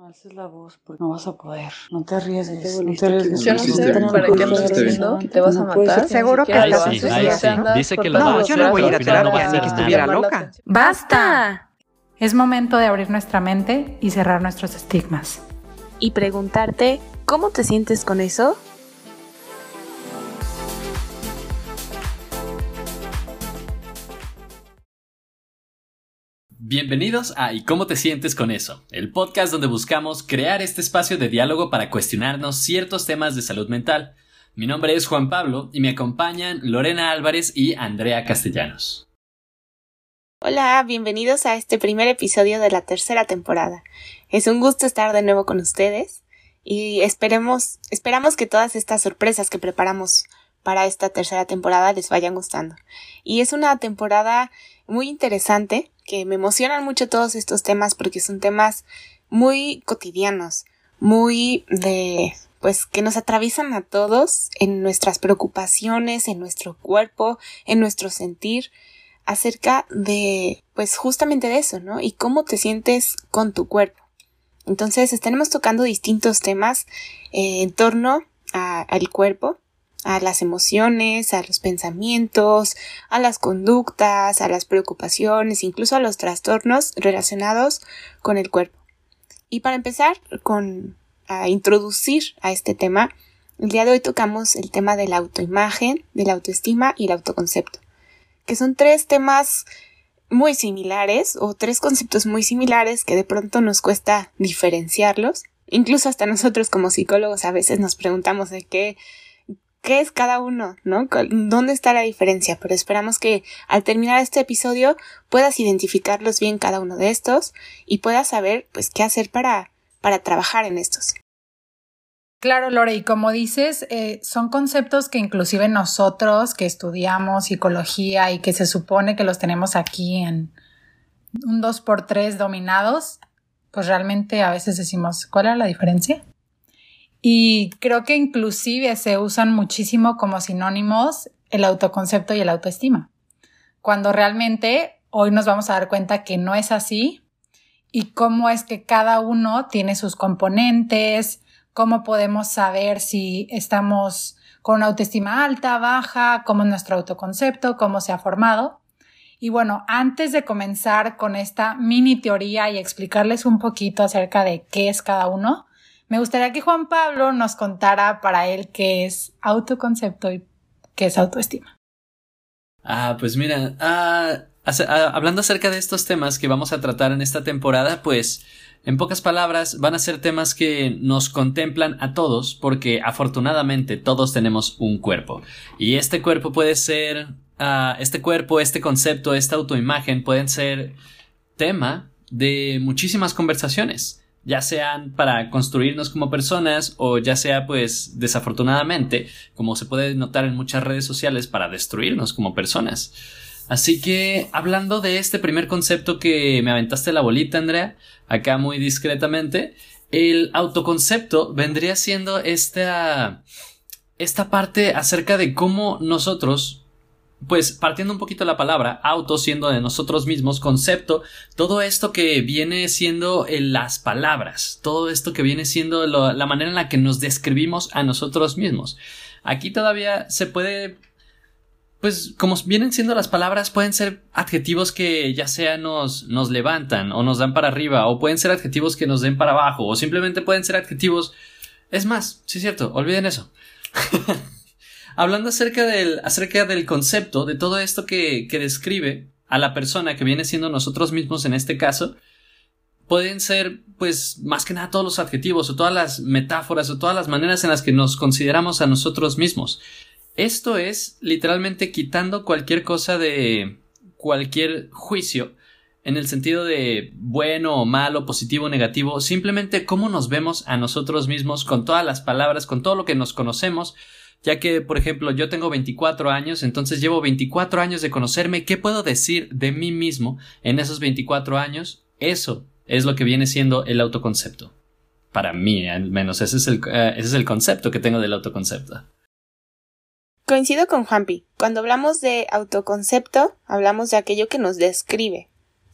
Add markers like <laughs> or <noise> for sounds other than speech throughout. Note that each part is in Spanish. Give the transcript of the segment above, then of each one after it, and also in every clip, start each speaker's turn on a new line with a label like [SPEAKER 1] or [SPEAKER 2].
[SPEAKER 1] No alces la voz porque no vas a poder. No te arriesgues.
[SPEAKER 2] No te arriesgues. Yo no sé para qué andas. Te vas a matar.
[SPEAKER 3] Seguro que
[SPEAKER 2] lo
[SPEAKER 3] haces.
[SPEAKER 4] Dice que lo
[SPEAKER 3] No, yo no voy a ir a terapia ni que estuviera loca.
[SPEAKER 5] ¡Basta! Es momento de abrir nuestra mente y cerrar nuestros estigmas.
[SPEAKER 6] y preguntarte cómo te sientes con eso.
[SPEAKER 4] Bienvenidos a ¿Y cómo te sientes con eso? El podcast donde buscamos crear este espacio de diálogo para cuestionarnos ciertos temas de salud mental. Mi nombre es Juan Pablo y me acompañan Lorena Álvarez y Andrea Castellanos.
[SPEAKER 6] Hola, bienvenidos a este primer episodio de la tercera temporada. Es un gusto estar de nuevo con ustedes y esperemos, esperamos que todas estas sorpresas que preparamos para esta tercera temporada les vayan gustando. Y es una temporada muy interesante, que me emocionan mucho todos estos temas porque son temas muy cotidianos, muy de pues que nos atraviesan a todos en nuestras preocupaciones, en nuestro cuerpo, en nuestro sentir acerca de, pues justamente de eso, ¿no? Y cómo te sientes con tu cuerpo. Entonces, estaremos tocando distintos temas eh, en torno al cuerpo, a las emociones, a los pensamientos, a las conductas, a las preocupaciones, incluso a los trastornos relacionados con el cuerpo. Y para empezar con a introducir a este tema, el día de hoy tocamos el tema de la autoimagen, de la autoestima y el autoconcepto que son tres temas muy similares o tres conceptos muy similares que de pronto nos cuesta diferenciarlos. Incluso hasta nosotros como psicólogos a veces nos preguntamos de qué, qué es cada uno, ¿no? ¿Dónde está la diferencia? Pero esperamos que al terminar este episodio puedas identificarlos bien cada uno de estos y puedas saber pues qué hacer para, para trabajar en estos.
[SPEAKER 5] Claro, Lore, y como dices, eh, son conceptos que inclusive nosotros que estudiamos psicología y que se supone que los tenemos aquí en un 2x3 dominados, pues realmente a veces decimos, ¿cuál era la diferencia? Y creo que inclusive se usan muchísimo como sinónimos el autoconcepto y el autoestima, cuando realmente hoy nos vamos a dar cuenta que no es así y cómo es que cada uno tiene sus componentes, cómo podemos saber si estamos con una autoestima alta, baja, cómo es nuestro autoconcepto, cómo se ha formado. Y bueno, antes de comenzar con esta mini teoría y explicarles un poquito acerca de qué es cada uno, me gustaría que Juan Pablo nos contara para él qué es autoconcepto y qué es autoestima.
[SPEAKER 4] Ah, pues mira, ah, ah, hablando acerca de estos temas que vamos a tratar en esta temporada, pues en pocas palabras van a ser temas que nos contemplan a todos porque afortunadamente todos tenemos un cuerpo y este cuerpo puede ser, ah, este cuerpo, este concepto, esta autoimagen pueden ser tema de muchísimas conversaciones ya sean para construirnos como personas o ya sea pues desafortunadamente como se puede notar en muchas redes sociales para destruirnos como personas. Así que hablando de este primer concepto que me aventaste la bolita Andrea acá muy discretamente el autoconcepto vendría siendo esta esta parte acerca de cómo nosotros pues partiendo un poquito la palabra, auto siendo de nosotros mismos, concepto, todo esto que viene siendo en las palabras, todo esto que viene siendo la manera en la que nos describimos a nosotros mismos. Aquí todavía se puede, pues como vienen siendo las palabras, pueden ser adjetivos que ya sea nos, nos levantan o nos dan para arriba, o pueden ser adjetivos que nos den para abajo, o simplemente pueden ser adjetivos... Es más, sí es cierto, olviden eso. <laughs> Hablando acerca del, acerca del concepto, de todo esto que, que describe a la persona que viene siendo nosotros mismos en este caso, pueden ser, pues, más que nada todos los adjetivos o todas las metáforas o todas las maneras en las que nos consideramos a nosotros mismos. Esto es literalmente quitando cualquier cosa de cualquier juicio en el sentido de bueno o malo, positivo o negativo, simplemente cómo nos vemos a nosotros mismos con todas las palabras, con todo lo que nos conocemos, ya que, por ejemplo, yo tengo 24 años, entonces llevo 24 años de conocerme, ¿qué puedo decir de mí mismo en esos 24 años? Eso es lo que viene siendo el autoconcepto. Para mí, al menos, ese es el, eh, ese es el concepto que tengo del autoconcepto.
[SPEAKER 6] Coincido con Juanpi. Cuando hablamos de autoconcepto, hablamos de aquello que nos describe,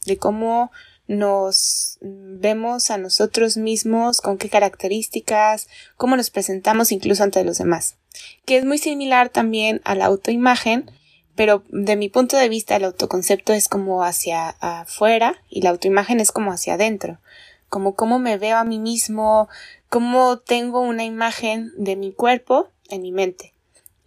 [SPEAKER 6] de cómo nos vemos a nosotros mismos, con qué características, cómo nos presentamos incluso ante los demás, que es muy similar también a la autoimagen, pero de mi punto de vista el autoconcepto es como hacia afuera y la autoimagen es como hacia adentro, como cómo me veo a mí mismo, cómo tengo una imagen de mi cuerpo en mi mente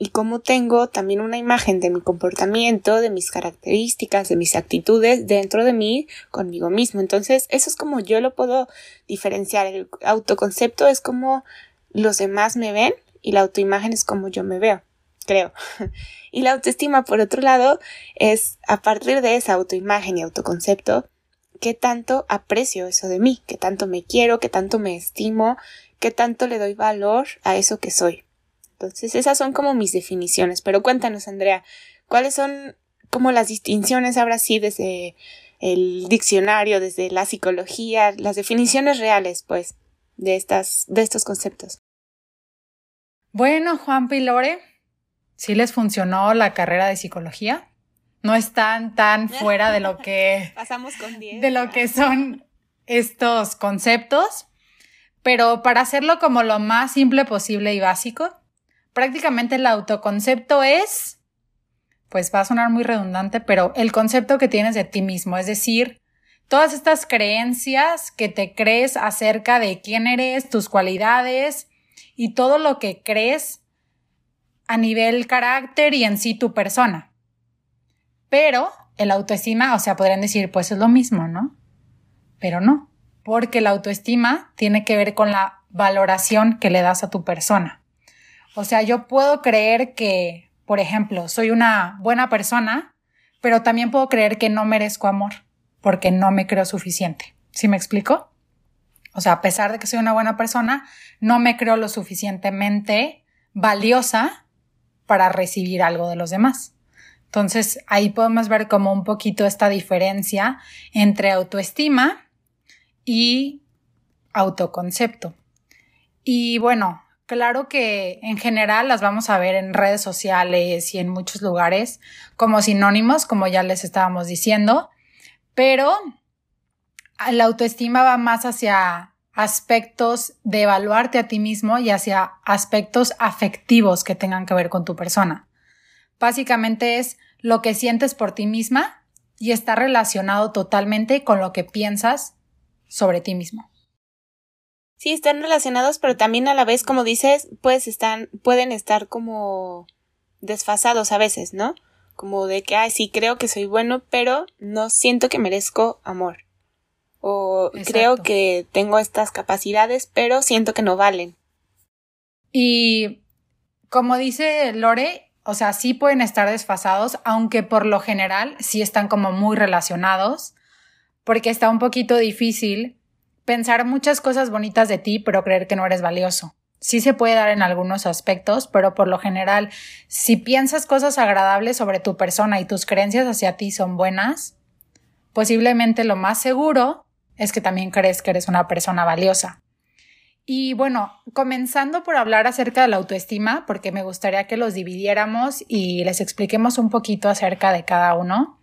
[SPEAKER 6] y cómo tengo también una imagen de mi comportamiento, de mis características, de mis actitudes dentro de mí conmigo mismo. Entonces, eso es como yo lo puedo diferenciar. El autoconcepto es como los demás me ven y la autoimagen es como yo me veo, creo. <laughs> y la autoestima, por otro lado, es a partir de esa autoimagen y autoconcepto, qué tanto aprecio eso de mí, qué tanto me quiero, qué tanto me estimo, qué tanto le doy valor a eso que soy. Entonces, esas son como mis definiciones. Pero cuéntanos, Andrea, ¿cuáles son como las distinciones ahora sí desde el diccionario, desde la psicología, las definiciones reales, pues, de estas, de estos conceptos?
[SPEAKER 5] Bueno, Juan Pilore, ¿sí les funcionó la carrera de psicología? No están tan <laughs> fuera de lo que.
[SPEAKER 6] Pasamos con
[SPEAKER 5] De lo que son estos conceptos. Pero para hacerlo como lo más simple posible y básico, prácticamente el autoconcepto es, pues va a sonar muy redundante, pero el concepto que tienes de ti mismo, es decir, todas estas creencias que te crees acerca de quién eres, tus cualidades y todo lo que crees a nivel carácter y en sí tu persona. Pero el autoestima, o sea, podrían decir, pues es lo mismo, ¿no? Pero no, porque la autoestima tiene que ver con la valoración que le das a tu persona. O sea, yo puedo creer que, por ejemplo, soy una buena persona, pero también puedo creer que no merezco amor porque no me creo suficiente. ¿Sí me explico? O sea, a pesar de que soy una buena persona, no me creo lo suficientemente valiosa para recibir algo de los demás. Entonces, ahí podemos ver como un poquito esta diferencia entre autoestima y autoconcepto. Y bueno, Claro que en general las vamos a ver en redes sociales y en muchos lugares como sinónimos, como ya les estábamos diciendo, pero la autoestima va más hacia aspectos de evaluarte a ti mismo y hacia aspectos afectivos que tengan que ver con tu persona. Básicamente es lo que sientes por ti misma y está relacionado totalmente con lo que piensas sobre ti mismo.
[SPEAKER 6] Sí, están relacionados, pero también a la vez, como dices, pues están, pueden estar como desfasados a veces, ¿no? Como de que, ay, sí, creo que soy bueno, pero no siento que merezco amor. O creo que tengo estas capacidades, pero siento que no valen.
[SPEAKER 5] Y como dice Lore, o sea, sí pueden estar desfasados, aunque por lo general sí están como muy relacionados, porque está un poquito difícil pensar muchas cosas bonitas de ti, pero creer que no eres valioso. Sí se puede dar en algunos aspectos, pero por lo general, si piensas cosas agradables sobre tu persona y tus creencias hacia ti son buenas, posiblemente lo más seguro es que también crees que eres una persona valiosa. Y bueno, comenzando por hablar acerca de la autoestima, porque me gustaría que los dividiéramos y les expliquemos un poquito acerca de cada uno.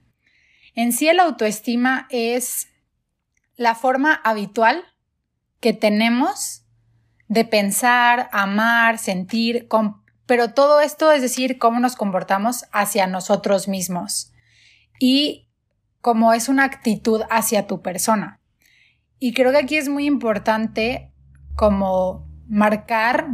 [SPEAKER 5] En sí, el autoestima es la forma habitual que tenemos de pensar, amar, sentir, pero todo esto es decir, cómo nos comportamos hacia nosotros mismos y cómo es una actitud hacia tu persona. Y creo que aquí es muy importante como marcar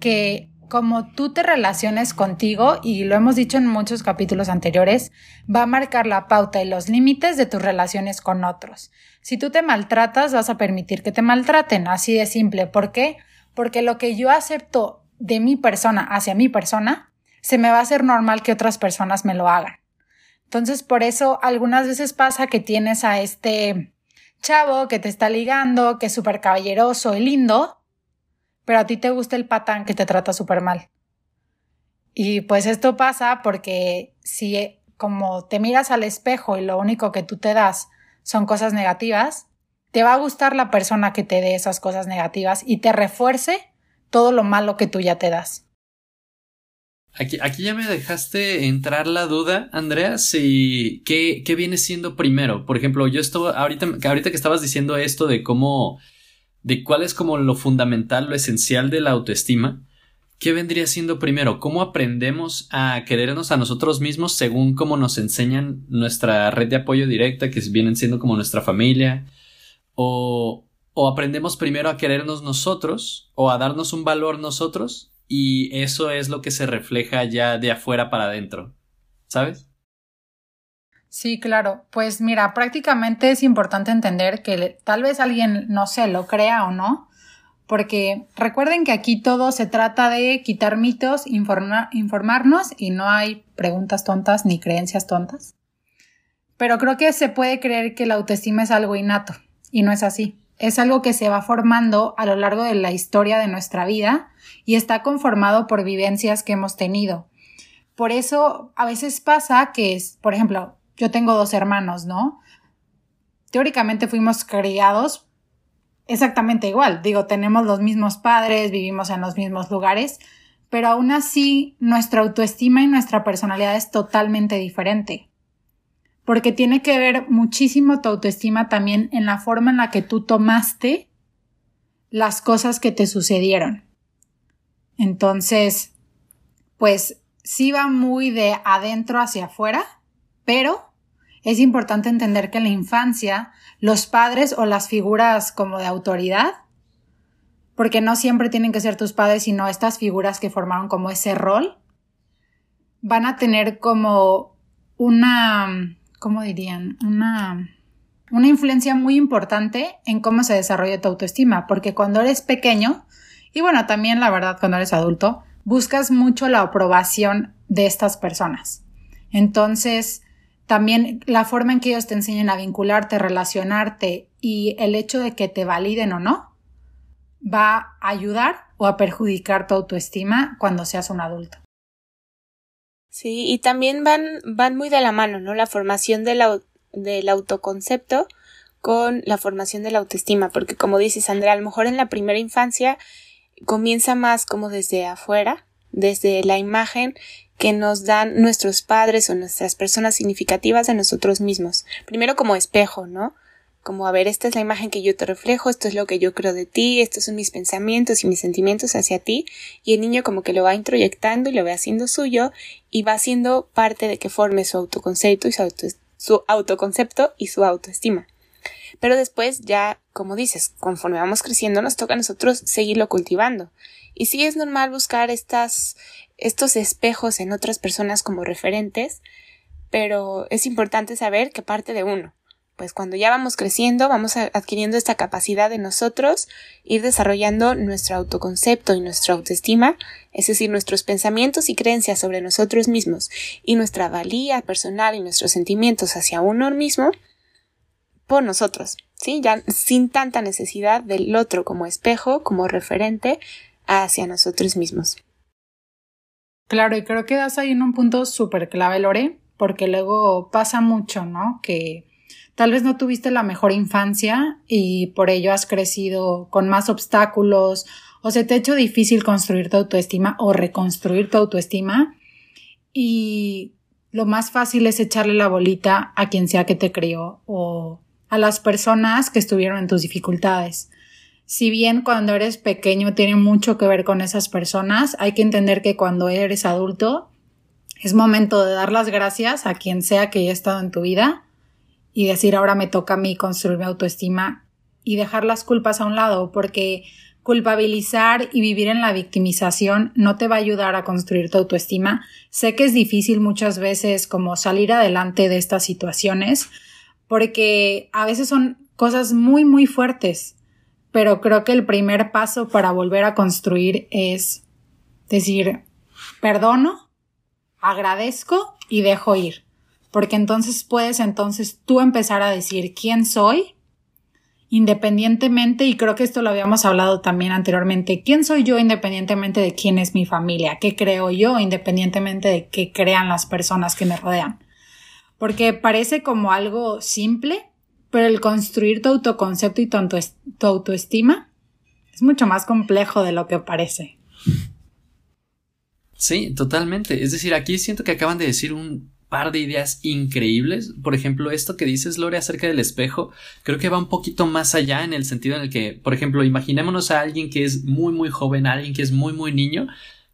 [SPEAKER 5] que como tú te relaciones contigo, y lo hemos dicho en muchos capítulos anteriores, va a marcar la pauta y los límites de tus relaciones con otros. Si tú te maltratas, vas a permitir que te maltraten, así de simple. ¿Por qué? Porque lo que yo acepto de mi persona hacia mi persona, se me va a hacer normal que otras personas me lo hagan. Entonces, por eso algunas veces pasa que tienes a este chavo que te está ligando, que es súper caballeroso y lindo, pero a ti te gusta el patán que te trata súper mal. Y pues esto pasa porque si como te miras al espejo y lo único que tú te das son cosas negativas, te va a gustar la persona que te dé esas cosas negativas y te refuerce todo lo malo que tú ya te das.
[SPEAKER 4] Aquí, aquí ya me dejaste entrar la duda, Andrea, si qué, qué viene siendo primero. Por ejemplo, yo estoy ahorita, ahorita que estabas diciendo esto de cómo, de cuál es como lo fundamental, lo esencial de la autoestima. ¿Qué vendría siendo primero? ¿Cómo aprendemos a querernos a nosotros mismos según cómo nos enseñan nuestra red de apoyo directa, que vienen siendo como nuestra familia? ¿O, o aprendemos primero a querernos nosotros o a darnos un valor nosotros y eso es lo que se refleja ya de afuera para adentro, ¿sabes?
[SPEAKER 5] Sí, claro. Pues mira, prácticamente es importante entender que tal vez alguien, no sé, lo crea o no, porque recuerden que aquí todo se trata de quitar mitos, informarnos y no hay preguntas tontas ni creencias tontas. Pero creo que se puede creer que la autoestima es algo innato y no es así es algo que se va formando a lo largo de la historia de nuestra vida y está conformado por vivencias que hemos tenido. Por eso a veces pasa que, por ejemplo, yo tengo dos hermanos, ¿no? Teóricamente fuimos criados exactamente igual. Digo, tenemos los mismos padres, vivimos en los mismos lugares, pero aún así nuestra autoestima y nuestra personalidad es totalmente diferente porque tiene que ver muchísimo tu autoestima también en la forma en la que tú tomaste las cosas que te sucedieron. Entonces, pues sí va muy de adentro hacia afuera, pero es importante entender que en la infancia los padres o las figuras como de autoridad, porque no siempre tienen que ser tus padres, sino estas figuras que formaron como ese rol, van a tener como una ¿cómo dirían? Una, una influencia muy importante en cómo se desarrolla tu autoestima, porque cuando eres pequeño, y bueno, también la verdad cuando eres adulto, buscas mucho la aprobación de estas personas. Entonces, también la forma en que ellos te enseñan a vincularte, relacionarte y el hecho de que te validen o no, va a ayudar o a perjudicar tu autoestima cuando seas un adulto.
[SPEAKER 6] Sí, y también van, van muy de la mano, ¿no? La formación del, del autoconcepto con la formación de la autoestima, porque como dices, Andrea, a lo mejor en la primera infancia comienza más como desde afuera, desde la imagen que nos dan nuestros padres o nuestras personas significativas de nosotros mismos. Primero como espejo, ¿no? como a ver, esta es la imagen que yo te reflejo, esto es lo que yo creo de ti, estos son mis pensamientos y mis sentimientos hacia ti, y el niño como que lo va introyectando y lo va haciendo suyo y va siendo parte de que forme su autoconcepto y su, su autoconcepto y su autoestima. Pero después ya, como dices, conforme vamos creciendo nos toca a nosotros seguirlo cultivando. Y sí es normal buscar estas, estos espejos en otras personas como referentes, pero es importante saber que parte de uno pues cuando ya vamos creciendo, vamos adquiriendo esta capacidad de nosotros ir desarrollando nuestro autoconcepto y nuestra autoestima, es decir, nuestros pensamientos y creencias sobre nosotros mismos y nuestra valía personal y nuestros sentimientos hacia uno mismo por nosotros, ¿sí? Ya sin tanta necesidad del otro como espejo, como referente hacia nosotros mismos.
[SPEAKER 5] Claro, y creo que das ahí en un punto súper clave, Lore, porque luego pasa mucho, ¿no? Que Tal vez no tuviste la mejor infancia y por ello has crecido con más obstáculos o se te ha hecho difícil construir tu autoestima o reconstruir tu autoestima y lo más fácil es echarle la bolita a quien sea que te crió o a las personas que estuvieron en tus dificultades. Si bien cuando eres pequeño tiene mucho que ver con esas personas, hay que entender que cuando eres adulto es momento de dar las gracias a quien sea que haya estado en tu vida y decir ahora me toca a mí construir mi autoestima y dejar las culpas a un lado porque culpabilizar y vivir en la victimización no te va a ayudar a construir tu autoestima. Sé que es difícil muchas veces como salir adelante de estas situaciones porque a veces son cosas muy muy fuertes, pero creo que el primer paso para volver a construir es decir, perdono, agradezco y dejo ir porque entonces puedes entonces tú empezar a decir quién soy, independientemente, y creo que esto lo habíamos hablado también anteriormente, quién soy yo independientemente de quién es mi familia, qué creo yo independientemente de qué crean las personas que me rodean. Porque parece como algo simple, pero el construir tu autoconcepto y tu, autoestima es mucho más complejo de lo que parece.
[SPEAKER 4] Sí, totalmente. Es decir, aquí siento que acaban de decir un par de ideas increíbles. Por ejemplo, esto que dices, Lore, acerca del espejo, creo que va un poquito más allá en el sentido en el que, por ejemplo, imaginémonos a alguien que es muy, muy joven, a alguien que es muy, muy niño.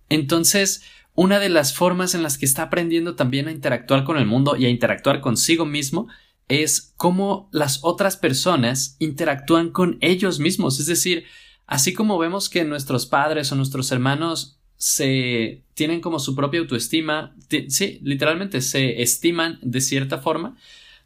[SPEAKER 4] Entonces, una de las formas en las que está aprendiendo también a interactuar con el mundo y a interactuar consigo mismo es cómo las otras personas interactúan con ellos mismos. Es decir, así como vemos que nuestros padres o nuestros hermanos se tienen como su propia autoestima, sí, literalmente se estiman de cierta forma,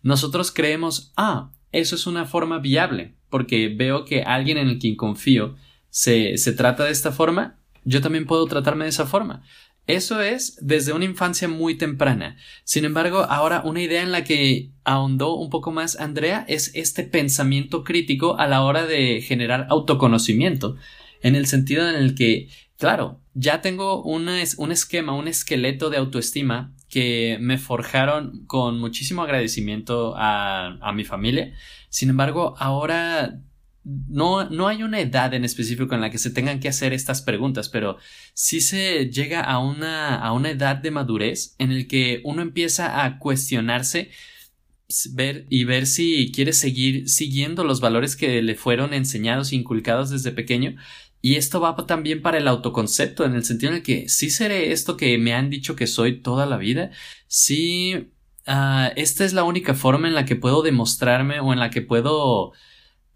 [SPEAKER 4] nosotros creemos, ah, eso es una forma viable, porque veo que alguien en quien confío se, se trata de esta forma, yo también puedo tratarme de esa forma. Eso es desde una infancia muy temprana. Sin embargo, ahora una idea en la que ahondó un poco más Andrea es este pensamiento crítico a la hora de generar autoconocimiento, en el sentido en el que Claro, ya tengo un esquema, un esqueleto de autoestima que me forjaron con muchísimo agradecimiento a, a mi familia. Sin embargo, ahora no, no, hay una edad en específico en la que se tengan que hacer estas preguntas, pero sí se llega a una, a una edad de madurez en el que uno empieza a cuestionarse ver y ver si quiere seguir siguiendo los valores que le fueron enseñados e inculcados desde pequeño. Y esto va también para el autoconcepto, en el sentido en el que sí seré esto que me han dicho que soy toda la vida, sí, uh, esta es la única forma en la que puedo demostrarme o en la que puedo,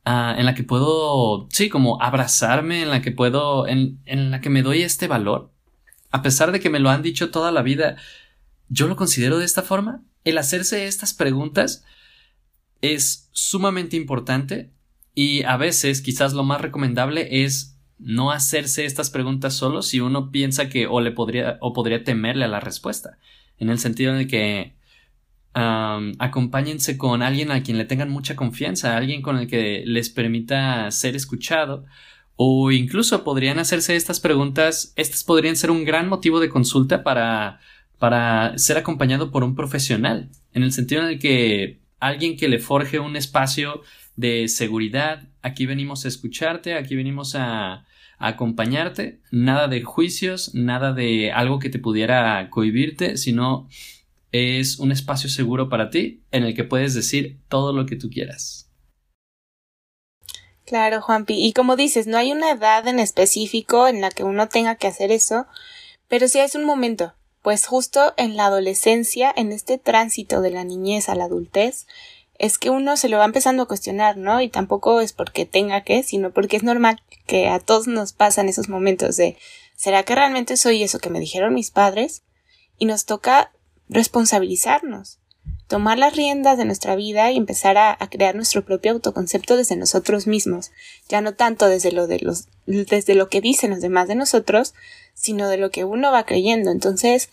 [SPEAKER 4] uh, en la que puedo, sí, como abrazarme, en la que puedo, en, en la que me doy este valor. A pesar de que me lo han dicho toda la vida, yo lo considero de esta forma. El hacerse estas preguntas es sumamente importante y a veces quizás lo más recomendable es no hacerse estas preguntas solo si uno piensa que o le podría o podría temerle a la respuesta en el sentido de que acompáñense con alguien a quien le tengan mucha confianza alguien con el que les permita ser escuchado o incluso podrían hacerse estas preguntas estas podrían ser un gran motivo de consulta para para ser acompañado por un profesional en el sentido en el que alguien que le forje un espacio de seguridad aquí venimos a escucharte aquí venimos a acompañarte, nada de juicios, nada de algo que te pudiera cohibirte, sino es un espacio seguro para ti en el que puedes decir todo lo que tú quieras.
[SPEAKER 6] Claro, Juanpi. Y como dices, no hay una edad en específico en la que uno tenga que hacer eso, pero sí es un momento, pues justo en la adolescencia, en este tránsito de la niñez a la adultez, es que uno se lo va empezando a cuestionar, ¿no? Y tampoco es porque tenga que, sino porque es normal que a todos nos pasan esos momentos de ¿será que realmente soy eso que me dijeron mis padres? Y nos toca responsabilizarnos, tomar las riendas de nuestra vida y empezar a, crear nuestro propio autoconcepto desde nosotros mismos, ya no tanto desde lo de los, desde lo que dicen los demás de nosotros, sino de lo que uno va creyendo. Entonces,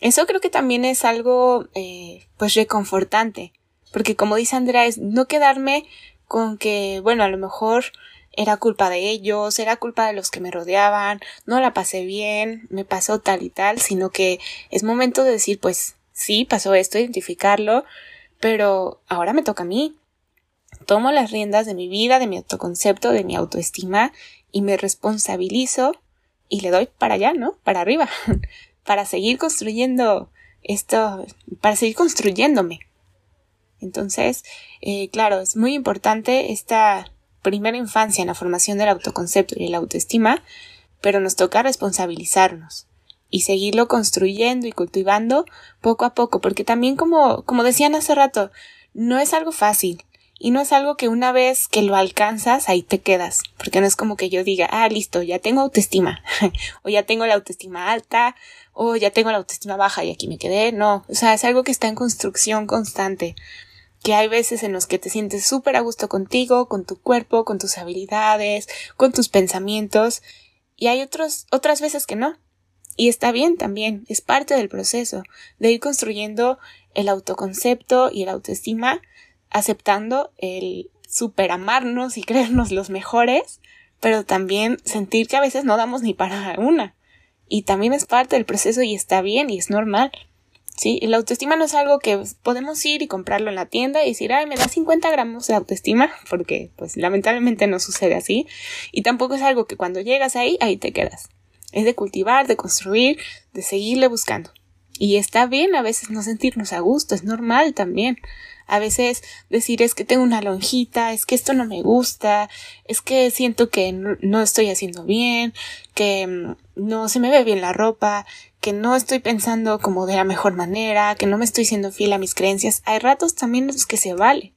[SPEAKER 6] eso creo que también es algo eh, pues reconfortante porque como dice Andrea, es no quedarme con que, bueno, a lo mejor era culpa de ellos, era culpa de los que me rodeaban, no la pasé bien, me pasó tal y tal, sino que es momento de decir, pues sí, pasó esto, identificarlo, pero ahora me toca a mí. Tomo las riendas de mi vida, de mi autoconcepto, de mi autoestima y me responsabilizo y le doy para allá, ¿no? Para arriba, <laughs> para seguir construyendo esto, para seguir construyéndome. Entonces, eh, claro, es muy importante esta primera infancia en la formación del autoconcepto y la autoestima, pero nos toca responsabilizarnos y seguirlo construyendo y cultivando poco a poco, porque también como, como decían hace rato, no es algo fácil y no es algo que una vez que lo alcanzas ahí te quedas, porque no es como que yo diga, ah, listo, ya tengo autoestima, <laughs> o ya tengo la autoestima alta, o ya tengo la autoestima baja y aquí me quedé, no, o sea, es algo que está en construcción constante que hay veces en los que te sientes súper a gusto contigo, con tu cuerpo, con tus habilidades, con tus pensamientos, y hay otros, otras veces que no. Y está bien también, es parte del proceso de ir construyendo el autoconcepto y el autoestima, aceptando el superamarnos y <laughs> creernos los mejores, pero también sentir que a veces no damos ni para una. Y también es parte del proceso y está bien y es normal. ¿sí? la autoestima no es algo que podemos ir y comprarlo en la tienda y decir, ay, me da 50 gramos de autoestima, <laughs> porque pues lamentablemente no sucede así. Y tampoco es algo que cuando llegas ahí, ahí te quedas. Es de cultivar, de construir, de seguirle buscando. Y está bien a veces no sentirnos a gusto, es normal también. A veces decir es que tengo una lonjita, es que esto no me gusta, es que siento que no estoy haciendo bien, que mm, no se me ve bien la ropa, que no estoy pensando como de la mejor manera, que no me estoy siendo fiel a mis creencias. Hay ratos también en los que se vale.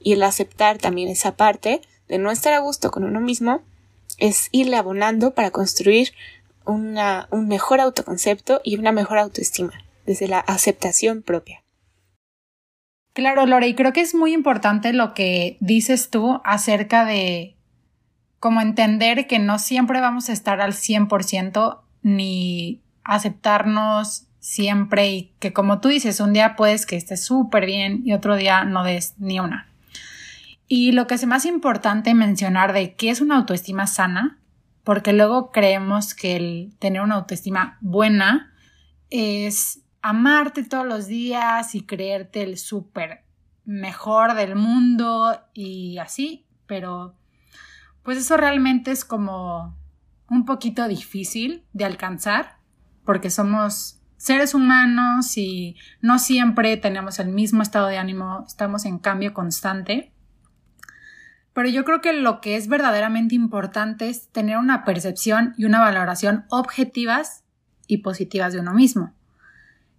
[SPEAKER 6] Y el aceptar también esa parte de no estar a gusto con uno mismo es irle abonando para construir un mejor autoconcepto y una mejor autoestima desde la aceptación propia.
[SPEAKER 5] Claro, Lore, y creo que es muy importante lo que dices tú acerca de cómo entender que no siempre vamos a estar al 100% ni aceptarnos siempre y que como tú dices, un día puedes que estés súper bien y otro día no des ni una. Y lo que es más importante mencionar de qué es una autoestima sana, porque luego creemos que el tener una autoestima buena es amarte todos los días y creerte el súper mejor del mundo y así, pero pues eso realmente es como un poquito difícil de alcanzar porque somos seres humanos y no siempre tenemos el mismo estado de ánimo, estamos en cambio constante. Pero yo creo que lo que es verdaderamente importante es tener una percepción y una valoración objetivas y positivas de uno mismo,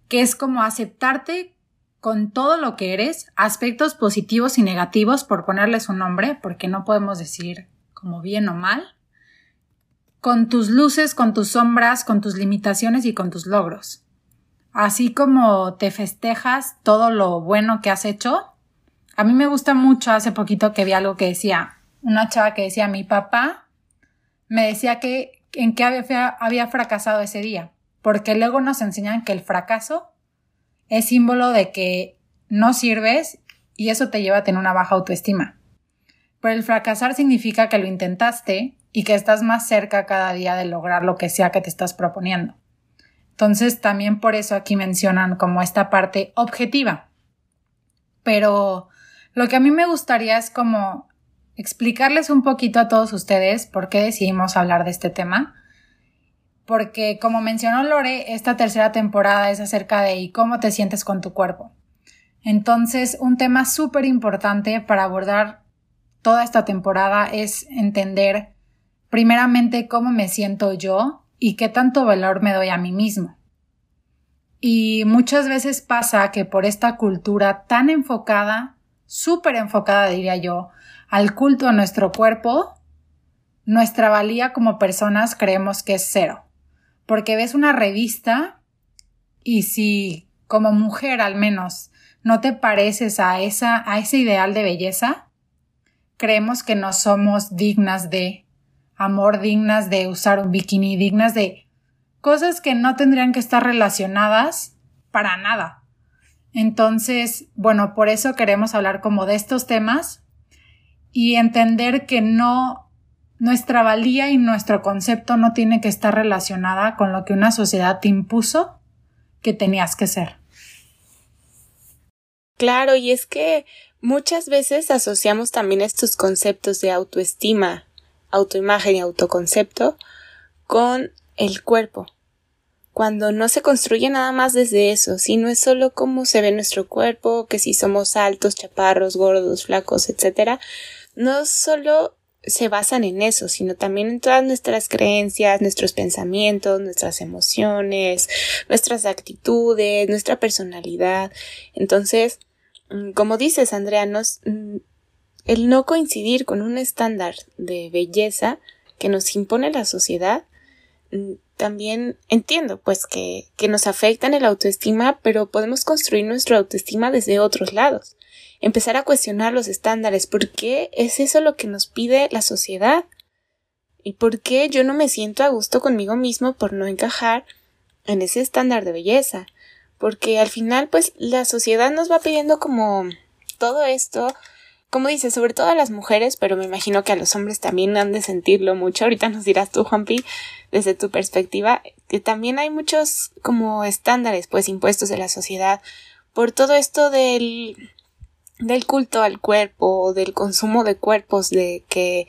[SPEAKER 5] que es como aceptarte con todo lo que eres, aspectos positivos y negativos, por ponerles un nombre, porque no podemos decir como bien o mal, con tus luces, con tus sombras, con tus limitaciones y con tus logros. Así como te festejas todo lo bueno que has hecho, a mí me gusta mucho, hace poquito que vi algo que decía, una chava que decía, mi papá me decía que en qué había, fracasado ese día, porque luego nos enseñan que el fracaso es símbolo de que no sirves y eso te lleva a tener una baja autoestima. Pero el fracasar significa que lo intentaste y que estás más cerca cada día de lograr lo que sea que te estás proponiendo. Entonces también por eso aquí mencionan como esta parte objetiva. Pero lo que a mí me gustaría es como explicarles un poquito a todos ustedes por qué decidimos hablar de este tema. Porque como mencionó Lore, esta tercera temporada es acerca de cómo te sientes con tu cuerpo. Entonces, un tema súper importante para abordar toda esta temporada es entender primeramente cómo me siento yo y qué tanto valor me doy a mí mismo. Y muchas veces pasa que por esta cultura tan enfocada súper enfocada, diría yo, al culto a nuestro cuerpo, nuestra valía como personas creemos que es cero. Porque ves una revista y si como mujer al menos no te pareces a esa a ese ideal de belleza, creemos que no somos dignas de amor, dignas de usar un bikini, dignas de cosas que no tendrían que estar relacionadas para nada. Entonces, bueno, por eso queremos hablar como de estos temas y entender que no, nuestra valía y nuestro concepto no tiene que estar relacionada con lo que una sociedad te impuso que tenías que ser.
[SPEAKER 6] Claro, y es que muchas veces asociamos también estos conceptos de autoestima, autoimagen y autoconcepto con el cuerpo cuando no se construye nada más desde eso, si no es solo cómo se ve nuestro cuerpo, que si somos altos, chaparros, gordos, flacos, etcétera, no solo se basan en eso, sino también en todas nuestras creencias, nuestros pensamientos, nuestras emociones, nuestras actitudes, nuestra personalidad. Entonces, mm, como dices, Andrea, mm, el no coincidir con un estándar de belleza que nos impone la sociedad mm, también entiendo pues que, que nos afectan el autoestima, pero podemos construir nuestra autoestima desde otros lados. Empezar a cuestionar los estándares. ¿Por qué es eso lo que nos pide la sociedad? ¿Y por qué yo no me siento a gusto conmigo mismo por no encajar en ese estándar de belleza? Porque al final, pues, la sociedad nos va pidiendo como todo esto, como dices, sobre todo a las mujeres, pero me imagino que a los hombres también han de sentirlo mucho. <laughs> Ahorita nos dirás tú, Juanpi, desde tu perspectiva, que también hay muchos como estándares pues impuestos de la sociedad por todo esto del del culto al cuerpo, del consumo de cuerpos, de que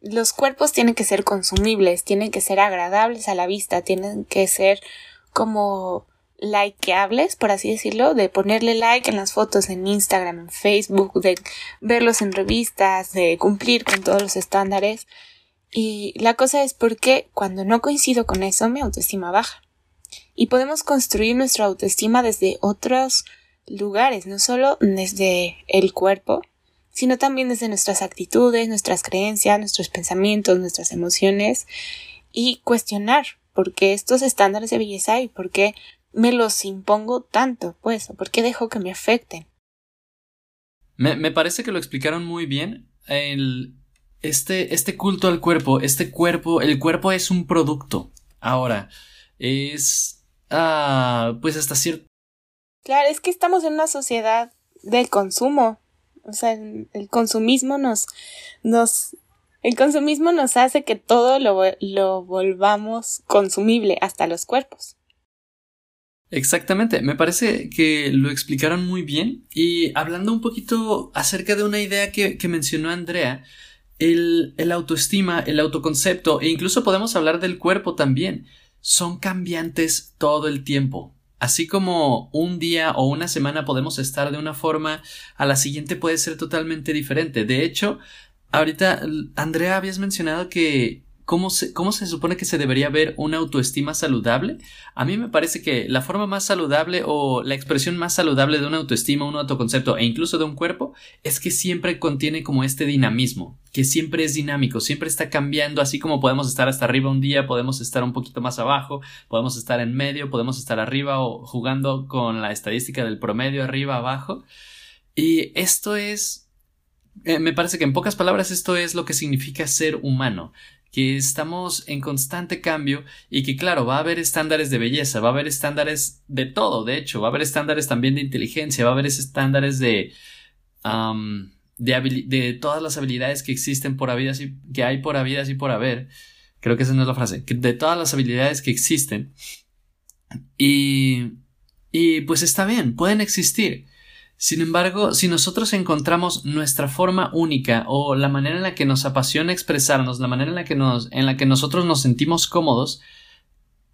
[SPEAKER 6] los cuerpos tienen que ser consumibles, tienen que ser agradables a la vista, tienen que ser como likeables, por así decirlo, de ponerle like en las fotos en Instagram, en Facebook, de verlos en revistas, de cumplir con todos los estándares. Y la cosa es porque cuando no coincido con eso, mi autoestima baja. Y podemos construir nuestra autoestima desde otros lugares, no solo desde el cuerpo, sino también desde nuestras actitudes, nuestras creencias, nuestros pensamientos, nuestras emociones y cuestionar por qué estos estándares de belleza y por qué me los impongo tanto, pues, por qué dejo que me afecten.
[SPEAKER 4] Me, me parece que lo explicaron muy bien. El, este, este culto al cuerpo, este cuerpo, el cuerpo es un producto. Ahora, es. Ah, pues hasta cierto.
[SPEAKER 6] Claro, es que estamos en una sociedad del consumo. O sea, el, consumismo nos, nos, el consumismo nos hace que todo lo, lo volvamos consumible, hasta los cuerpos.
[SPEAKER 4] Exactamente, me parece que lo explicaron muy bien y hablando un poquito acerca de una idea que, que mencionó Andrea, el, el, autoestima, el autoconcepto e incluso podemos hablar del cuerpo también, son cambiantes todo el tiempo. Así como un día o una semana podemos estar de una forma, a la siguiente puede ser totalmente diferente. De hecho, ahorita, Andrea, habías mencionado que ¿Cómo se, ¿Cómo se supone que se debería ver una autoestima saludable? A mí me parece que la forma más saludable o la expresión más saludable de una autoestima, un autoconcepto e incluso de un cuerpo es que siempre contiene como este dinamismo, que siempre es dinámico, siempre está cambiando, así como podemos estar hasta arriba un día, podemos estar un poquito más abajo, podemos estar en medio, podemos estar arriba o jugando con la estadística del promedio arriba, abajo. Y esto es eh, me parece que en pocas palabras esto es lo que significa ser humano que estamos en constante cambio y que claro, va a haber estándares de belleza, va a haber estándares de todo, de hecho, va a haber estándares también de inteligencia, va a haber estándares de, de, de, todas las habilidades que existen por habidas y que hay por habidas y por haber. Creo que esa no es la frase, de todas las habilidades que existen. Y, y pues está bien, pueden existir. Sin embargo, si nosotros encontramos nuestra forma única o la manera en la que nos apasiona expresarnos, la manera en la que nos, en la que nosotros nos sentimos cómodos,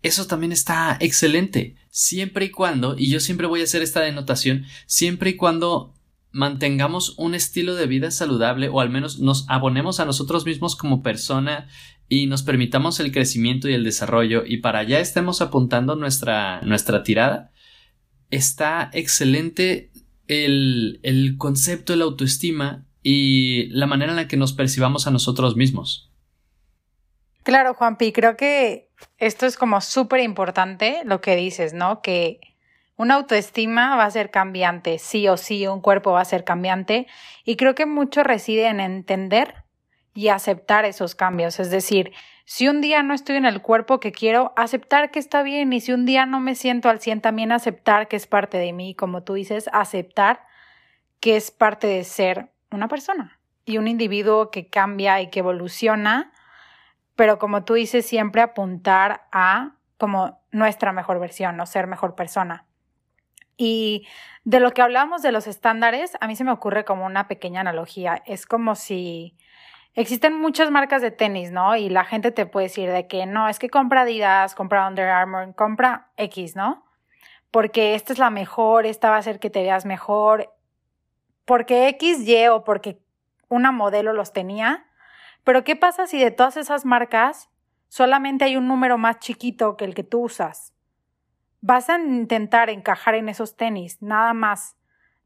[SPEAKER 4] eso también está excelente. Siempre y cuando, y yo siempre voy a hacer esta denotación, siempre y cuando mantengamos un estilo de vida saludable o al menos nos abonemos a nosotros mismos como persona y nos permitamos el crecimiento y el desarrollo y para allá estemos apuntando nuestra, nuestra tirada, está excelente el, el concepto de la autoestima y la manera en la que nos percibamos a nosotros mismos.
[SPEAKER 5] Claro, Juanpi, creo que esto es como súper importante lo que dices, ¿no? Que una autoestima va a ser cambiante, sí o sí, un cuerpo va a ser cambiante y creo que mucho reside en entender y aceptar esos cambios, es decir, si un día no estoy en el cuerpo que quiero, aceptar que está bien y si un día no me siento al 100 también aceptar que es parte de mí, como tú dices, aceptar que es parte de ser una persona y un individuo que cambia y que evoluciona, pero como tú dices, siempre apuntar a como nuestra mejor versión o ser mejor persona. Y de lo que hablamos de los estándares, a mí se me ocurre como una pequeña analogía. Es como si existen muchas marcas de tenis, ¿no? Y la gente te puede decir de que no, es que compra Adidas, compra Under Armour, compra X, ¿no? Porque esta es la mejor, esta va a hacer que te veas mejor, porque X, Y o porque una modelo los tenía. Pero ¿qué pasa si de todas esas marcas solamente hay un número más chiquito que el que tú usas? ¿Vas a intentar encajar en esos tenis nada más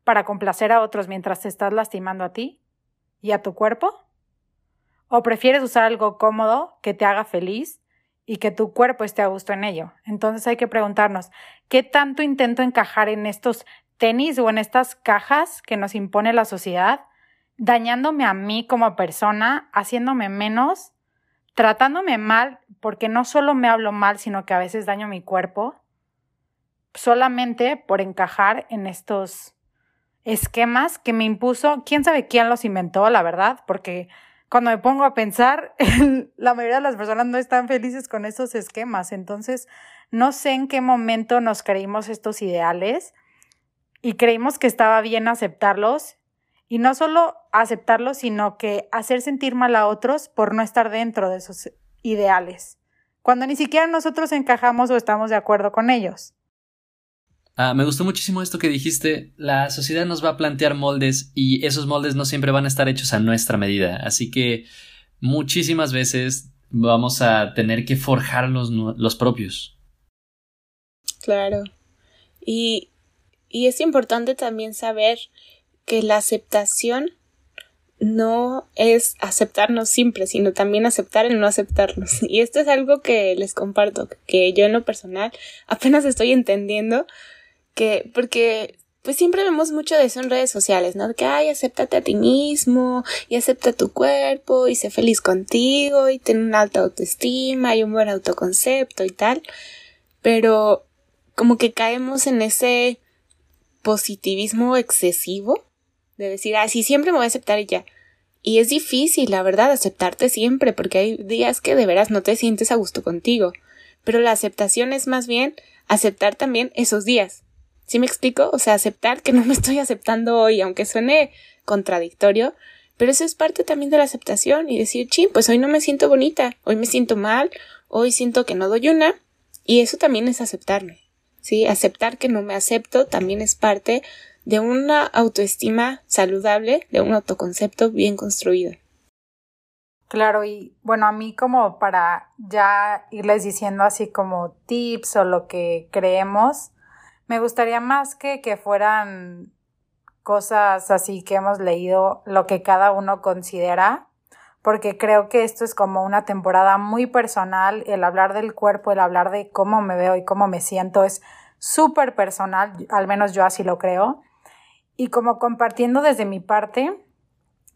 [SPEAKER 5] para complacer a otros mientras te estás lastimando a ti y a tu cuerpo? ¿O prefieres usar algo cómodo que te haga feliz y que tu cuerpo esté a gusto en ello? Entonces hay que preguntarnos, ¿qué tanto intento encajar en estos tenis o en estas cajas que nos impone la sociedad, dañándome a mí como persona, haciéndome menos, tratándome mal, porque no solo me hablo mal, sino que a veces daño mi cuerpo, solamente por encajar en estos esquemas que me impuso, quién sabe quién los inventó, la verdad, porque cuando me pongo a pensar, <laughs> la mayoría de las personas no están felices con esos esquemas. Entonces, no sé en qué momento nos creímos estos ideales y creímos que estaba bien aceptarlos Y no solo aceptarlo, sino que hacer sentir mal a otros por no estar dentro de esos ideales, cuando ni siquiera nosotros encajamos o estamos de acuerdo con ellos.
[SPEAKER 4] Ah, me gustó muchísimo esto que dijiste. La sociedad nos va a plantear moldes y esos moldes no siempre van a estar hechos a nuestra medida. Así que muchísimas veces vamos a tener que forjar los, los propios.
[SPEAKER 6] Claro. Y, y es importante también saber que la aceptación no es aceptarnos siempre, sino también aceptar el no aceptarnos. <laughs> Y esto es algo que les comparto, que yo en lo personal apenas estoy entendiendo que, porque pues siempre vemos mucho de eso en redes sociales, ¿no? Que, ay, acéptate a ti mismo y acepta tu cuerpo y sé feliz contigo y ten una alta autoestima y un buen autoconcepto y tal. Pero como que caemos en ese positivismo excesivo de decir, ay, sí, siempre me voy a aceptar y ya. Y es difícil, la verdad, aceptarte siempre, porque hay días que de veras no te sientes a gusto contigo. Pero la aceptación es más bien aceptar también esos días ¿Sí me explico? O sea, aceptar que no me estoy aceptando hoy, aunque suene contradictorio, pero eso es parte también de la aceptación y decir, ching, pues hoy no me siento bonita, hoy me siento mal, hoy siento que no doy una, y eso también es aceptarme. ¿Sí? Aceptar que no me acepto también es parte de una autoestima saludable, de un autoconcepto bien construido.
[SPEAKER 5] Claro, y bueno, a mí como para ya irles diciendo así como tips o lo que creemos, me gustaría más que, que fueran cosas así que hemos leído, lo que cada uno considera, porque creo que esto es como una temporada muy personal, el hablar del cuerpo, el hablar de cómo me veo y cómo me siento es súper personal, al menos yo así lo creo, y como compartiendo desde mi parte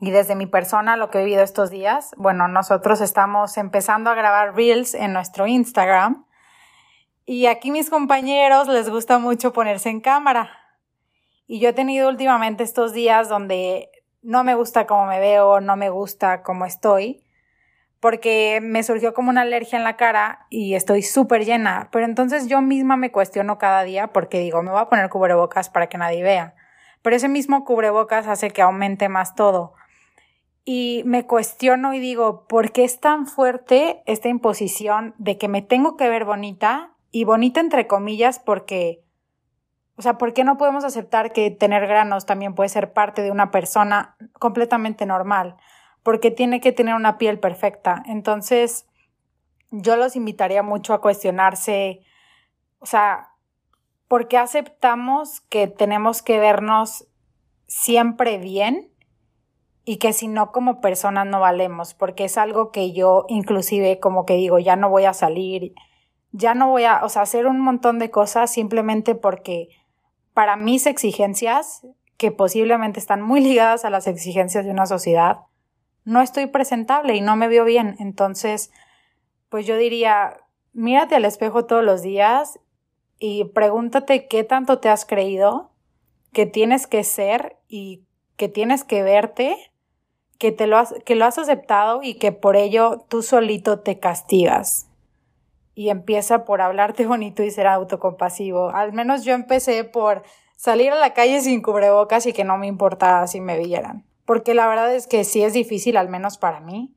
[SPEAKER 5] y desde mi persona lo que he vivido estos días, bueno, nosotros estamos empezando a grabar reels en nuestro Instagram y aquí mis compañeros les gusta mucho ponerse en cámara. Y yo he tenido últimamente estos días donde no me gusta cómo me veo, no me gusta cómo estoy, porque me surgió como una alergia en la cara y estoy súper llena. Pero entonces yo misma me cuestiono cada día porque digo, me voy a poner cubrebocas para que nadie vea. Pero ese mismo cubrebocas hace que aumente más todo. Y me cuestiono y digo, ¿por qué es tan fuerte esta imposición de que me tengo que ver bonita y bonita entre comillas porque, o sea, ¿por qué no podemos aceptar que tener granos también puede ser parte de una persona completamente normal? Porque tiene que tener una piel perfecta. Entonces, yo los invitaría mucho a cuestionarse, o sea, ¿por qué aceptamos que tenemos que vernos siempre bien? y que si no como personas no valemos, porque es algo que yo inclusive como que digo, ya no voy a salir, ya no voy a, o sea, hacer un montón de cosas simplemente porque para mis exigencias, que posiblemente están muy ligadas a las exigencias de una sociedad, no estoy presentable y no me veo bien. Entonces, pues yo diría, mírate al espejo todos los días y pregúntate qué tanto te has creído, que tienes que ser y que tienes que verte, que te lo has, que lo has aceptado y que por ello tú solito te castigas y empieza por hablarte <laughs> bonito y ser autocompasivo. Al menos yo empecé por salir a la calle sin cubrebocas y que no me importaba si me vieran. Porque la verdad es que sí es difícil, al menos para mí.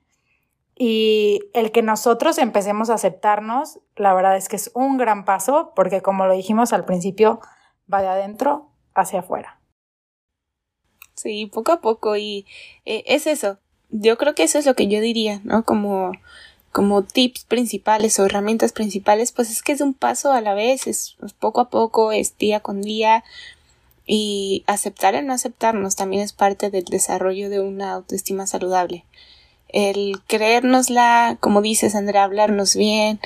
[SPEAKER 5] Y el que nosotros empecemos a aceptarnos, la verdad es que es un gran paso, porque como lo dijimos al principio, va de adentro hacia afuera.
[SPEAKER 6] Sí, poco a poco. Y eh, es eso. Yo creo que eso es lo que yo diría, ¿no? Como como tips principales o herramientas principales, pues es que es un paso a la vez, es poco a poco, es día con día y aceptar el no aceptarnos también es parte del desarrollo de una autoestima saludable. El creérnosla, como dices Andrea, hablarnos bien,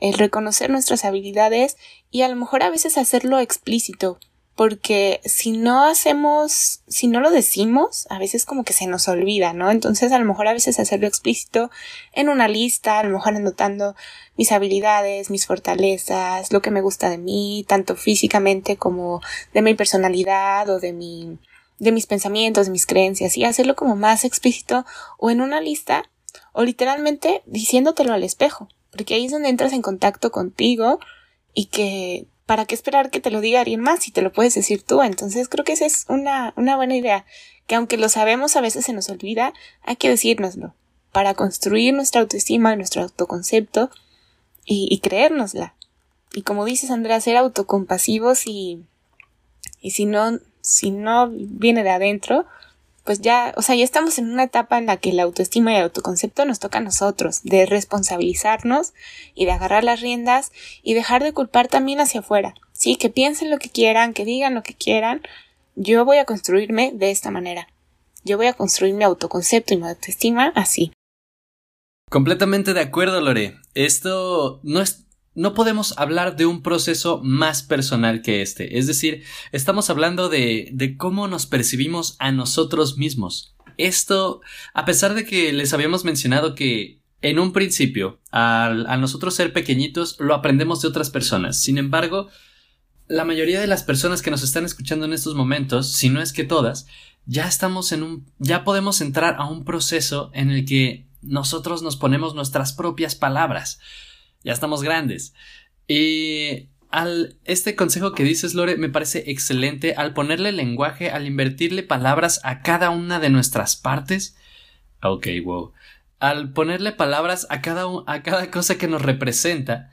[SPEAKER 6] el reconocer nuestras habilidades y a lo mejor a veces hacerlo explícito, porque si no hacemos, si no lo decimos, a veces como que se nos olvida, ¿no? Entonces a lo mejor a veces hacerlo explícito en una lista, a lo mejor anotando mis habilidades, mis fortalezas, lo que me gusta de mí, tanto físicamente como de mi personalidad o de mi, de mis pensamientos, de mis creencias, y hacerlo como más explícito o en una lista o literalmente diciéndotelo al espejo, porque ahí es donde entras en contacto contigo y que ¿para qué esperar que te lo diga alguien más si te lo puedes decir tú? Entonces creo que esa es una, una buena idea, que aunque lo sabemos a veces se nos olvida, hay que decírnoslo, para construir nuestra autoestima nuestro autoconcepto y, y creérnosla. Y como dices, Andrea, ser autocompasivos y, y si no, si no viene de adentro, pues ya, o sea, ya estamos en una etapa en la que la autoestima y el autoconcepto nos toca a nosotros, de responsabilizarnos y de agarrar las riendas y dejar de culpar también hacia afuera. Sí, que piensen lo que quieran, que digan lo que quieran. Yo voy a construirme de esta manera. Yo voy a construir mi autoconcepto y mi autoestima así.
[SPEAKER 4] Completamente de acuerdo, Lore. Esto no es no podemos hablar de un proceso más personal que este. Es decir, estamos hablando de, de cómo nos percibimos a nosotros mismos. Esto, a pesar de que les habíamos mencionado que en un principio, al, nosotros ser pequeñitos, lo aprendemos de otras personas. Sin embargo, la mayoría de las personas que nos están escuchando en estos momentos, si no es que todas, ya estamos en un, ya podemos entrar a un proceso en el que nosotros nos ponemos nuestras propias palabras ya estamos grandes. Y al este consejo que dices, Lore, me parece excelente al ponerle lenguaje, al invertirle palabras a cada una de nuestras partes. Ok, wow. Al ponerle palabras a cada, a cada cosa que nos representa,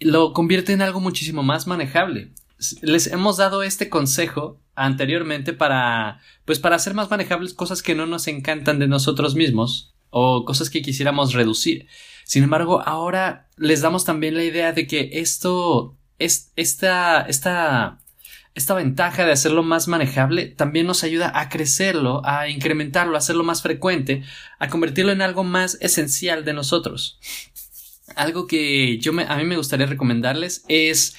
[SPEAKER 4] lo convierte en algo muchísimo más manejable. Les hemos dado este consejo anteriormente para, pues para hacer más manejables cosas que no nos encantan de nosotros mismos o cosas que quisiéramos reducir. Sin embargo, ahora les damos también la idea de que esto, es, esta, esta, esta ventaja de hacerlo más manejable también nos ayuda a crecerlo, a incrementarlo, a hacerlo más frecuente, a convertirlo en algo más esencial de nosotros. Algo que yo me, a mí me gustaría recomendarles es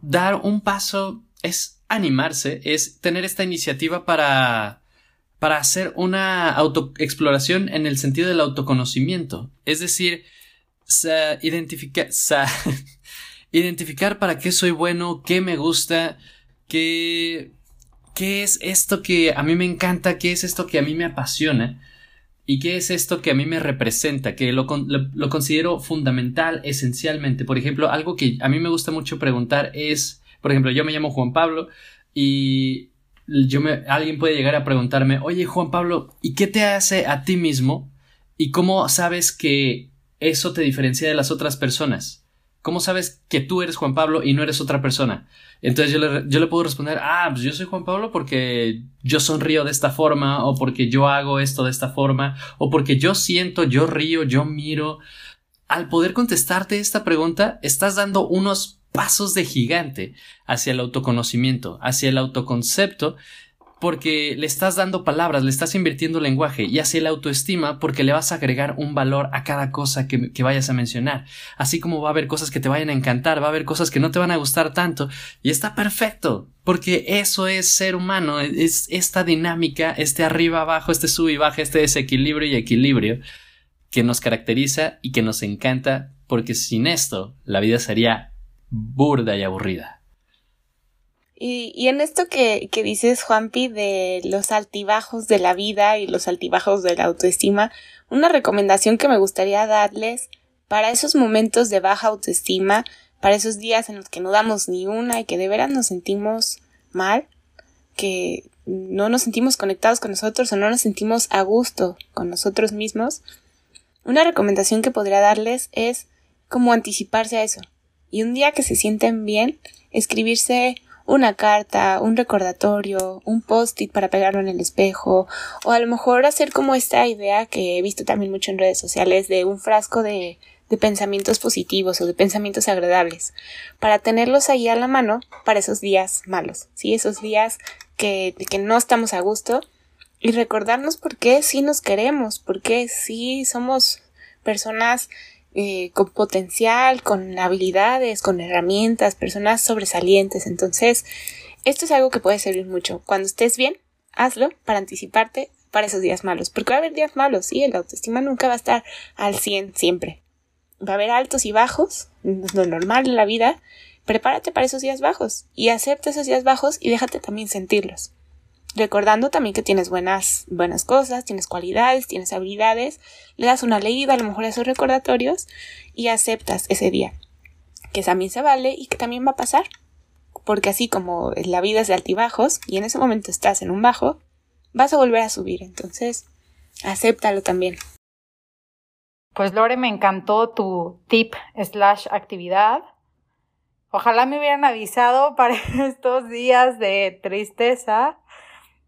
[SPEAKER 4] dar un paso, es animarse, es tener esta iniciativa para para hacer una autoexploración en el sentido del autoconocimiento. Es decir, <laughs> identificar, para qué soy bueno, qué me gusta, qué, qué es esto que a mí me encanta, qué es esto que a mí me apasiona y qué es esto que a mí me representa, que lo, lo considero fundamental esencialmente. Por ejemplo, algo que a mí me gusta mucho preguntar es, por ejemplo, yo me llamo Juan Pablo y yo me, alguien puede llegar a preguntarme, oye Juan Pablo, ¿y qué te hace a ti mismo? ¿Y cómo sabes que eso te diferencia de las otras personas? ¿Cómo sabes que tú eres Juan Pablo y no eres otra persona? Entonces yo le, yo le puedo responder, ah, pues yo soy Juan Pablo porque yo sonrío de esta forma, o porque yo hago esto de esta forma, o porque yo siento, yo río, yo miro. Al poder contestarte esta pregunta, estás dando unos pasos de gigante hacia el autoconocimiento, hacia el autoconcepto, porque le estás dando palabras, le estás invirtiendo lenguaje y hacia la autoestima porque le vas a agregar un valor a cada cosa que, que, vayas a mencionar. Así como va a haber cosas que te vayan a encantar, va a haber cosas que no te van a gustar tanto y está perfecto porque eso es ser humano, es esta dinámica, este arriba abajo, este sub y baja, este desequilibrio y equilibrio que nos caracteriza y que nos encanta porque sin esto la vida sería burda y aburrida.
[SPEAKER 6] Y, en esto que, que dices, Juanpi, de los altibajos de la vida y los altibajos de la autoestima, una recomendación que me gustaría darles para esos momentos de baja autoestima, para esos días en los que no damos ni una y que de veras nos sentimos mal, que no nos sentimos conectados con nosotros o no nos sentimos a gusto con nosotros mismos, una recomendación que podría darles es como anticiparse a eso, y un día que se sienten bien, escribirse una carta, un recordatorio, un post-it para pegarlo en el espejo, o a lo mejor hacer como esta idea que he visto también mucho en redes sociales de un frasco de, de pensamientos positivos o de pensamientos agradables, para tenerlos ahí a la mano para esos días malos, ¿sí? Esos días que, que no estamos a gusto y recordarnos por qué sí nos queremos, por qué sí somos personas eh, con potencial, con habilidades, con herramientas, personas sobresalientes. Entonces, esto es algo que puede servir mucho. Cuando estés bien, hazlo para anticiparte para esos días malos. Porque va a haber días malos, sí, el autoestima nunca va a estar al 100 siempre. Va a haber altos y bajos, lo normal en la vida. Prepárate para esos días bajos y acepta esos días bajos y déjate también sentirlos recordando también que tienes buenas, buenas cosas, tienes cualidades, tienes habilidades, le das una leída a lo mejor a esos recordatorios y aceptas ese día, que también se vale y que también va a pasar. porque así como la vida es de altibajos y en ese momento estás en un bajo, vas a volver a subir, entonces acéptalo también.
[SPEAKER 5] Pues Lore, me encantó tu tip slash actividad. Ojalá me hubieran avisado para <laughs> estos días de tristeza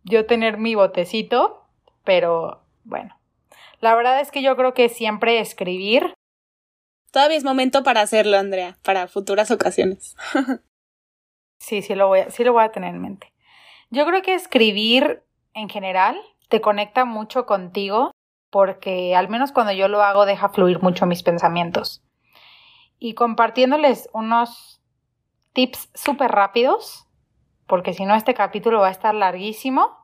[SPEAKER 5] yo tener mi botecito, pero bueno, la verdad es que yo creo que siempre escribir.
[SPEAKER 6] Todavía es momento para hacerlo, Andrea, para futuras ocasiones. <laughs>
[SPEAKER 5] sí, sí lo, voy a, sí lo voy a tener en mente. Yo creo que escribir en general te conecta mucho contigo porque al menos cuando yo lo hago deja fluir mucho mis pensamientos. Y compartiéndoles unos tips súper rápidos, porque si no este capítulo va a estar larguísimo,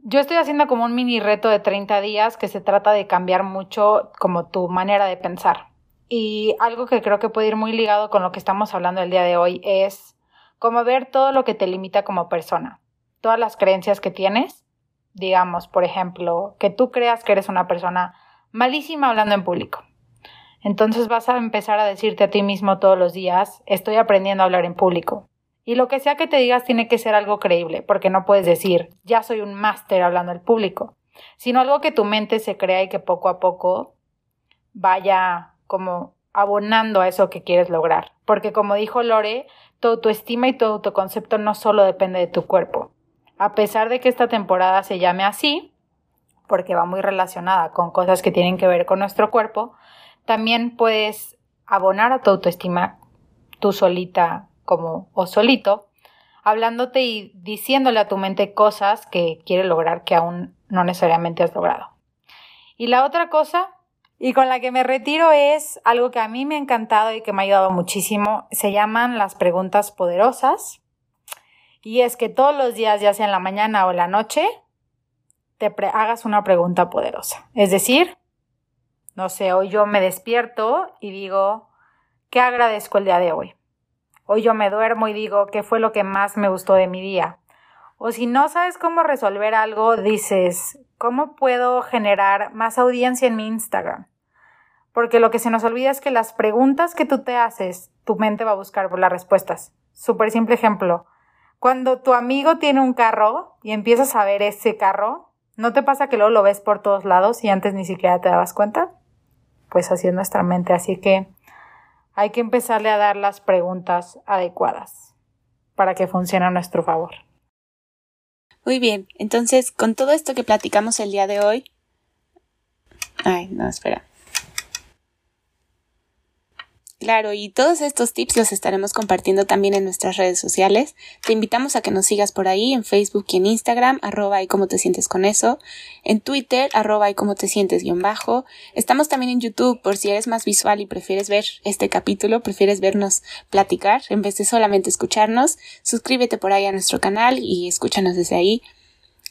[SPEAKER 5] yo estoy haciendo como un mini reto de 30 días que se trata de cambiar mucho como tu manera de pensar. Y algo que creo que puede ir muy ligado con lo que estamos hablando el día de hoy es como ver todo lo que te limita como persona, todas las creencias que tienes. Digamos, por ejemplo, que tú creas que eres una persona malísima hablando en público. Entonces vas a empezar a decirte a ti mismo todos los días, estoy aprendiendo a hablar en público. Y lo que sea que te digas tiene que ser algo creíble, porque no puedes decir, ya soy un máster hablando al público, sino algo que tu mente se crea y que poco a poco vaya como abonando a eso que quieres lograr. Porque como dijo Lore, tu autoestima y tu autoconcepto no solo depende de tu cuerpo. A pesar de que esta temporada se llame así, porque va muy relacionada con cosas que tienen que ver con nuestro cuerpo, también puedes abonar a tu autoestima tú solita como o solito, hablándote y diciéndole a tu mente cosas que quiere lograr que aún no necesariamente has logrado. Y la otra cosa, y con la que me retiro, es algo que a mí me ha encantado y que me ha ayudado muchísimo, se llaman las preguntas poderosas. Y es que todos los días, ya sea en la mañana o en la noche, te hagas una pregunta poderosa. Es decir, no sé, hoy yo me despierto y digo, ¿qué agradezco el día de hoy? Hoy yo me duermo y digo qué fue lo que más me gustó de mi día. O si no sabes cómo resolver algo, dices, ¿cómo puedo generar más audiencia en mi Instagram? Porque lo que se nos olvida es que las preguntas que tú te haces, tu mente va a buscar las respuestas. Súper simple ejemplo. Cuando tu amigo tiene un carro y empiezas a ver ese carro, ¿no te pasa que luego lo ves por todos lados y antes ni siquiera te dabas cuenta? Pues así es nuestra mente. Así que hay que empezarle a dar las preguntas adecuadas para que funcione a nuestro favor.
[SPEAKER 6] Muy bien, entonces con todo esto que platicamos el día de hoy... Ay, no, espera. Claro, y todos estos tips los estaremos compartiendo también en nuestras redes sociales. Te invitamos a que nos sigas por ahí en Facebook y en Instagram, arroba y cómo te sientes con eso, en Twitter, arroba y cómo te sientes guion bajo. Estamos también en YouTube por si eres más visual y prefieres ver este capítulo, prefieres vernos platicar en vez de solamente escucharnos. Suscríbete por ahí a nuestro canal y escúchanos desde ahí.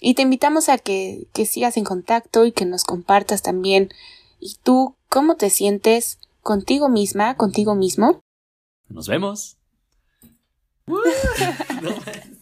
[SPEAKER 6] Y te invitamos a que, que sigas en contacto y que nos compartas también. ¿Y tú cómo te sientes? Contigo misma, contigo mismo.
[SPEAKER 4] Nos vemos. <laughs> <laughs>